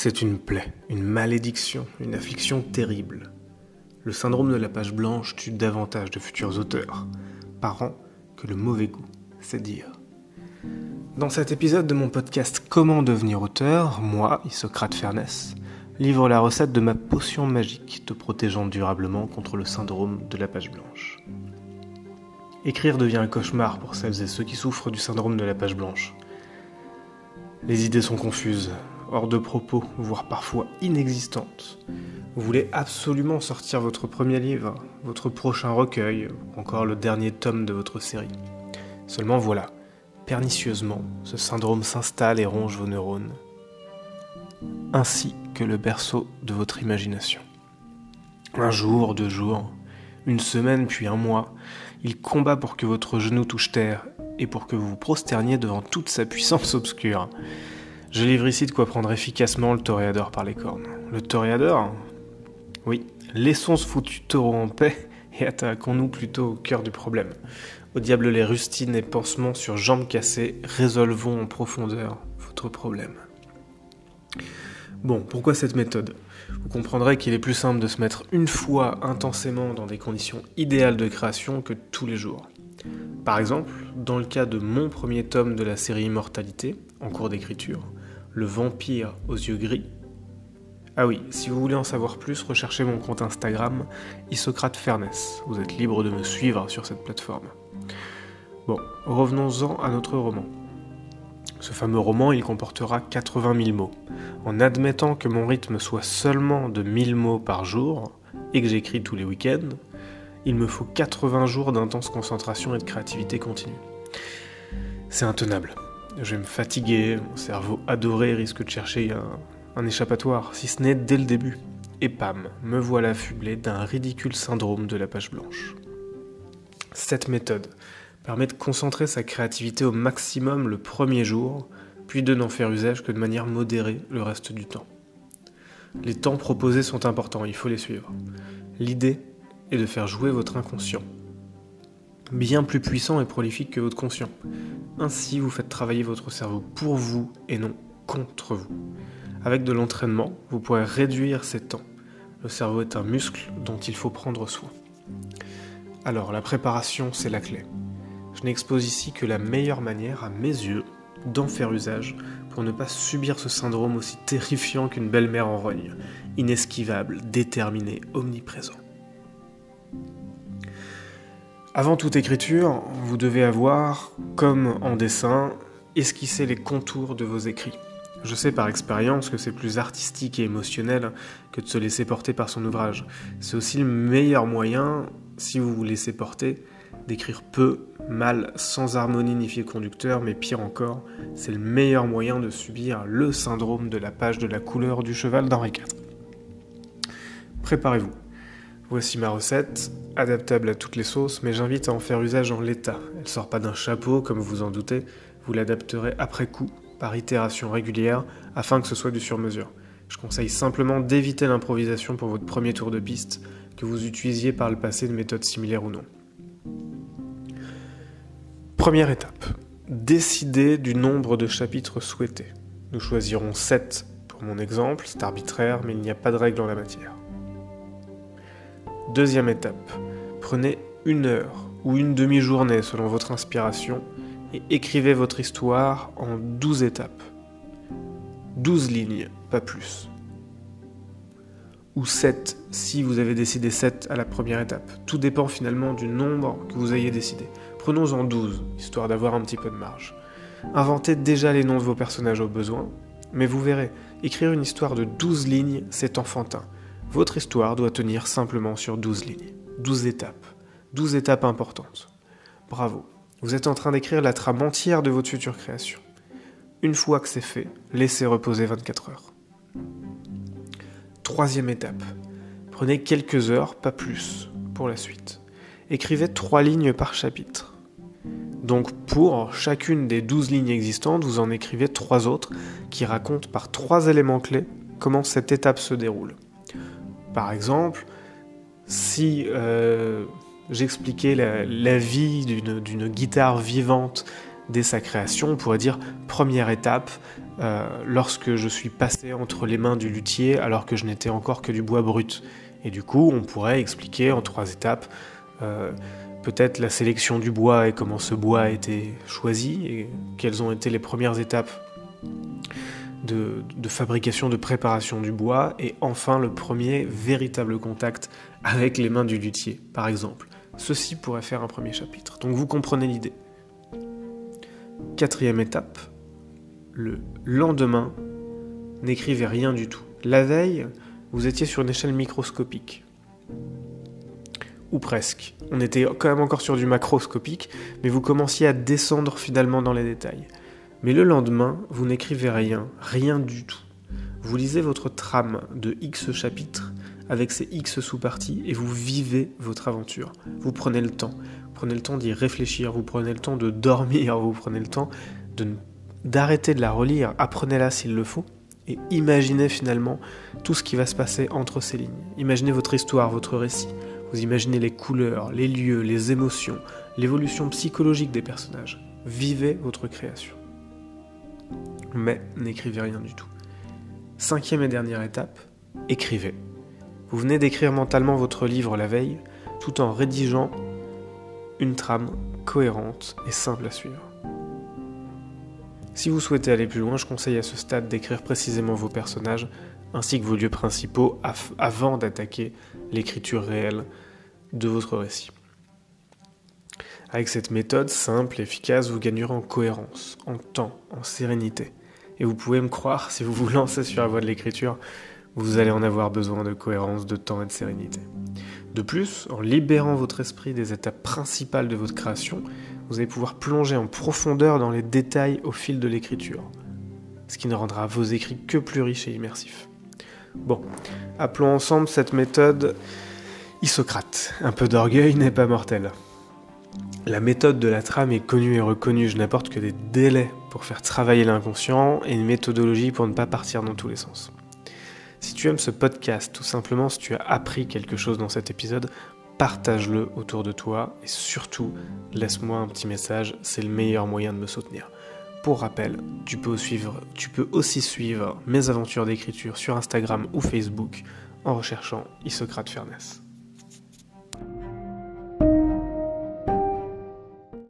C'est une plaie, une malédiction, une affliction terrible. Le syndrome de la page blanche tue davantage de futurs auteurs, parents, que le mauvais goût, c'est dire. Dans cet épisode de mon podcast Comment devenir auteur, moi, Isocrate Fernès, livre la recette de ma potion magique te protégeant durablement contre le syndrome de la page blanche. Écrire devient un cauchemar pour celles et ceux qui souffrent du syndrome de la page blanche. Les idées sont confuses, hors de propos, voire parfois inexistantes. Vous voulez absolument sortir votre premier livre, votre prochain recueil, encore le dernier tome de votre série. Seulement voilà, pernicieusement, ce syndrome s'installe et ronge vos neurones, ainsi que le berceau de votre imagination. Un jour, deux jours, une semaine puis un mois, il combat pour que votre genou touche terre et pour que vous vous prosterniez devant toute sa puissance obscure. Je livre ici de quoi prendre efficacement le toréador par les cornes. Le toréador Oui, laissons ce foutu taureau en paix et attaquons-nous plutôt au cœur du problème. Au diable les rustines et pansements sur jambes cassées, résolvons en profondeur votre problème. Bon, pourquoi cette méthode? Vous comprendrez qu'il est plus simple de se mettre une fois intensément dans des conditions idéales de création que tous les jours. Par exemple, dans le cas de mon premier tome de la série Immortalité, en cours d'écriture, le vampire aux yeux gris. Ah oui, si vous voulez en savoir plus, recherchez mon compte Instagram, Isocrate Fairness. Vous êtes libre de me suivre sur cette plateforme. Bon, revenons-en à notre roman. Ce fameux roman, il comportera 80 000 mots. En admettant que mon rythme soit seulement de 1000 mots par jour, et que j'écris tous les week-ends, il me faut 80 jours d'intense concentration et de créativité continue. C'est intenable. Je vais me fatiguer, mon cerveau adoré risque de chercher un, échappatoire, si ce n'est dès le début. Et pam, me voilà affublé d'un ridicule syndrome de la page blanche. Cette méthode permet de concentrer sa créativité au maximum le premier jour, puis de n'en faire usage que de manière modérée le reste du temps. Les temps proposés sont importants, il faut les suivre. L'idée est de faire jouer votre inconscient bien plus puissant et prolifique que votre conscient. Ainsi, vous faites travailler votre cerveau pour vous et non contre vous. Avec de l'entraînement, vous pourrez réduire ces temps. Le cerveau est un muscle dont il faut prendre soin. Alors, la préparation, c'est la clé. Je n'expose ici que la meilleure manière, à mes yeux, d'en faire usage pour ne pas subir ce syndrome aussi terrifiant qu'une belle-mère en rogne, inesquivable, déterminé, omniprésent. Avant toute écriture, vous devez avoir, comme en dessin, esquissé les contours de vos écrits. Je sais par expérience que c'est plus artistique et émotionnel que de se laisser porter par son ouvrage. C'est aussi le meilleur moyen, si vous vous laissez porter, d'écrire peu, mal, sans harmonie ni fil conducteur, mais pire encore, c'est le meilleur moyen de subir le syndrome de la page de la couleur du cheval d'Henri IV. Préparez-vous. Voici ma recette, adaptable à toutes les sauces, mais j'invite à en faire usage en l'état. Elle sort pas d'un chapeau, comme vous en doutez, vous l'adapterez après coup, par itération régulière, afin que ce soit du sur-mesure. Je conseille simplement d'éviter l'improvisation pour votre premier tour de piste, que vous utilisiez par le passé de méthodes similaires ou non. Première étape. Décidez du nombre de chapitres souhaités. Nous choisirons 7 pour mon exemple, c'est arbitraire, mais il n'y a pas de règle en la matière. Deuxième étape, prenez une heure ou une demi-journée selon votre inspiration et écrivez votre histoire en 12 étapes. 12 lignes, pas plus. Ou 7 si vous avez décidé 7 à la première étape. Tout dépend finalement du nombre que vous ayez décidé. Prenons-en 12, histoire d'avoir un petit peu de marge. Inventez déjà les noms de vos personnages au besoin, mais vous verrez, écrire une histoire de 12 lignes, c'est enfantin. Votre histoire doit tenir simplement sur 12 lignes, 12 étapes, 12 étapes importantes. Bravo, vous êtes en train d'écrire la trame entière de votre future création. Une fois que c'est fait, laissez reposer 24 heures. Troisième étape, prenez quelques heures, pas plus, pour la suite. Écrivez 3 lignes par chapitre. Donc pour chacune des 12 lignes existantes, vous en écrivez 3 autres qui racontent par 3 éléments clés comment cette étape se déroule. Par exemple, si euh, j'expliquais la, vie d'une guitare vivante dès sa création. On pourrait dire première étape, euh, lorsque je suis passé entre les mains du luthier alors que je n'étais encore que du bois brut. Et du coup, on pourrait expliquer en trois étapes euh, peut-être la sélection du bois et comment ce bois a été choisi et quelles ont été les premières étapes de, fabrication, de préparation du bois, et enfin le premier véritable contact avec les mains du luthier, par exemple. Ceci pourrait faire un premier chapitre. Donc vous comprenez l'idée. Quatrième étape, le lendemain, n'écrivez rien du tout. La veille, vous étiez sur une échelle microscopique. Ou presque. On était quand même encore sur du macroscopique, mais vous commenciez à descendre finalement dans les détails. Mais le lendemain, vous n'écrivez rien, rien du tout. Vous lisez votre trame de X chapitres avec ses X sous-parties et vous vivez votre aventure. Vous prenez le temps. Vous prenez le temps d'y réfléchir, vous prenez le temps de dormir, vous prenez le temps d'arrêter de la relire, apprenez-la s'il le faut, et imaginez finalement tout ce qui va se passer entre ces lignes. Imaginez votre histoire, votre récit. Vous imaginez les couleurs, les lieux, les émotions, l'évolution psychologique des personnages. Vivez votre création. Mais n'écrivez rien du tout. Cinquième et dernière étape, écrivez. Vous venez d'écrire mentalement votre livre la veille, tout en rédigeant une trame cohérente et simple à suivre. Si vous souhaitez aller plus loin, je conseille à ce stade d'écrire précisément vos personnages ainsi que vos lieux principaux avant d'attaquer l'écriture réelle de votre récit. Avec cette méthode simple et efficace, vous gagnerez en cohérence, en temps, en sérénité. Et vous pouvez me croire, si vous vous lancez sur la voie de l'écriture, vous allez en avoir besoin de cohérence, de temps et de sérénité. De plus, en libérant votre esprit des étapes principales de votre création, vous allez pouvoir plonger en profondeur dans les détails au fil de l'écriture, ce qui ne rendra vos écrits que plus riches et immersifs. Bon, appelons ensemble cette méthode Isocrate. Un peu d'orgueil n'est pas mortel. La méthode de la trame est connue et reconnue, je n'apporte que des délais pour faire travailler l'inconscient et une méthodologie pour ne pas partir dans tous les sens. Si tu aimes ce podcast, tout simplement si tu as appris quelque chose dans cet épisode, partage-le autour de toi et surtout laisse-moi un petit message, c'est le meilleur moyen de me soutenir. Pour rappel, tu peux, aussi suivre mes aventures d'écriture sur Instagram ou Facebook en recherchant Isocrate Fairness.